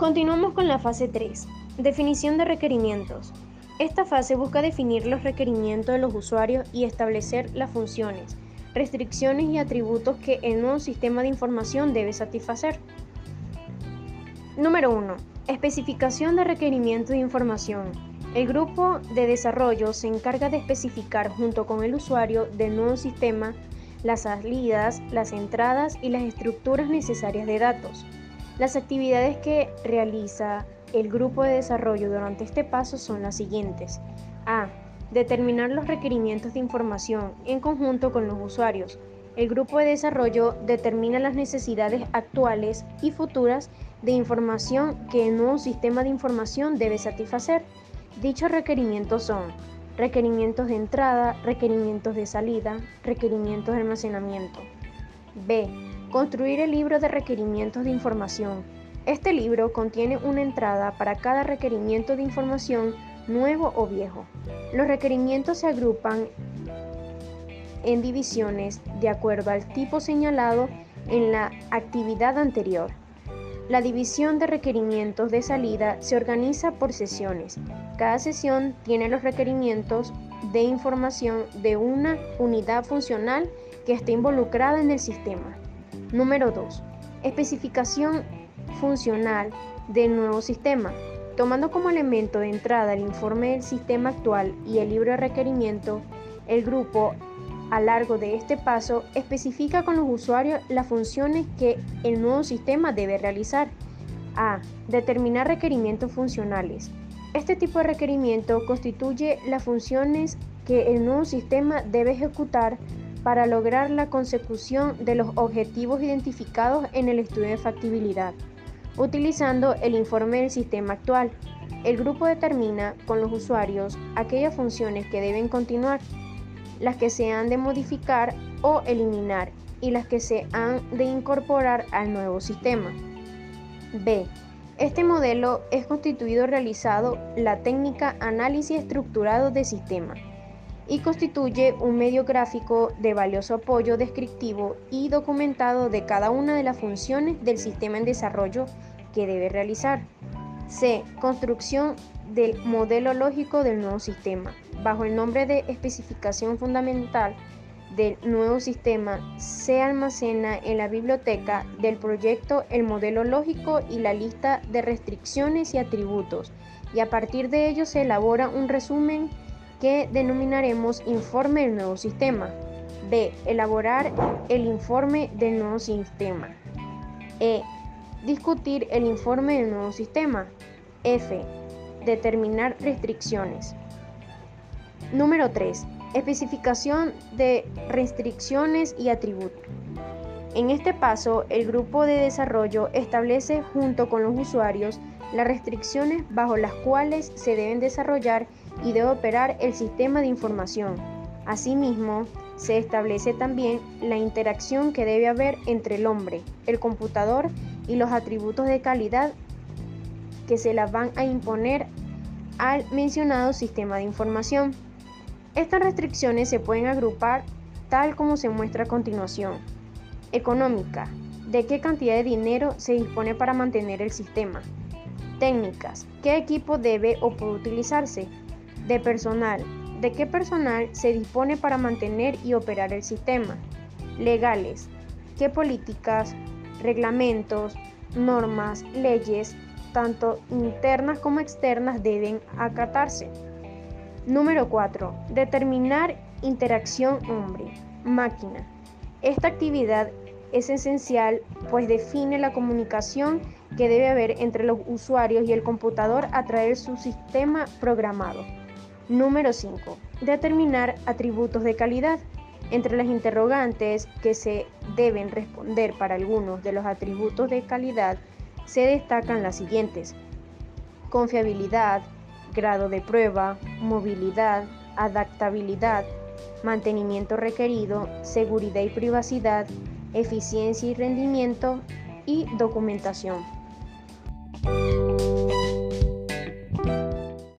Continuamos con la fase 3, definición de requerimientos. Esta fase busca definir los requerimientos de los usuarios y establecer las funciones, restricciones y atributos que el nuevo sistema de información debe satisfacer. Número 1. Especificación de requerimientos de información. El grupo de desarrollo se encarga de especificar junto con el usuario del nuevo sistema las salidas, las entradas y las estructuras necesarias de datos. Las actividades que realiza el grupo de desarrollo durante este paso son las siguientes. A. Determinar los requerimientos de información en conjunto con los usuarios. El grupo de desarrollo determina las necesidades actuales y futuras de información que el nuevo sistema de información debe satisfacer. Dichos requerimientos son requerimientos de entrada, requerimientos de salida, requerimientos de almacenamiento. B. Construir el libro de requerimientos de información. Este libro contiene una entrada para cada requerimiento de información nuevo o viejo. Los requerimientos se agrupan en divisiones de acuerdo al tipo señalado en la actividad anterior. La división de requerimientos de salida se organiza por sesiones. Cada sesión tiene los requerimientos de información de una unidad funcional que esté involucrada en el sistema. Número 2. Especificación funcional del nuevo sistema. Tomando como elemento de entrada el informe del sistema actual y el libro de requerimiento, el grupo a largo de este paso especifica con los usuarios las funciones que el nuevo sistema debe realizar. A. Determinar requerimientos funcionales. Este tipo de requerimiento constituye las funciones que el nuevo sistema debe ejecutar para lograr la consecución de los objetivos identificados en el estudio de factibilidad utilizando el informe del sistema actual. El grupo determina con los usuarios aquellas funciones que deben continuar, las que se han de modificar o eliminar y las que se han de incorporar al nuevo sistema. B. Este modelo es constituido realizado la técnica análisis estructurado de sistema y constituye un medio gráfico de valioso apoyo descriptivo y documentado de cada una de las funciones del sistema en desarrollo que debe realizar. C. Construcción del modelo lógico del nuevo sistema. Bajo el nombre de especificación fundamental del nuevo sistema se almacena en la biblioteca del proyecto el modelo lógico y la lista de restricciones y atributos y a partir de ello se elabora un resumen que denominaremos informe del nuevo sistema. B. Elaborar el informe del nuevo sistema. E. Discutir el informe del nuevo sistema. F. Determinar restricciones. Número 3. Especificación de restricciones y atributos. En este paso, el grupo de desarrollo establece junto con los usuarios las restricciones bajo las cuales se deben desarrollar y debe operar el sistema de información. Asimismo, se establece también la interacción que debe haber entre el hombre, el computador y los atributos de calidad que se las van a imponer al mencionado sistema de información. Estas restricciones se pueden agrupar tal como se muestra a continuación. Económica. ¿De qué cantidad de dinero se dispone para mantener el sistema? Técnicas. ¿Qué equipo debe o puede utilizarse? de personal. ¿De qué personal se dispone para mantener y operar el sistema? Legales. ¿Qué políticas, reglamentos, normas, leyes, tanto internas como externas, deben acatarse? Número 4. Determinar interacción hombre-máquina. Esta actividad es esencial pues define la comunicación que debe haber entre los usuarios y el computador a través de su sistema programado. Número 5. Determinar atributos de calidad. Entre las interrogantes que se deben responder para algunos de los atributos de calidad se destacan las siguientes. Confiabilidad, grado de prueba, movilidad, adaptabilidad, mantenimiento requerido, seguridad y privacidad, eficiencia y rendimiento y documentación.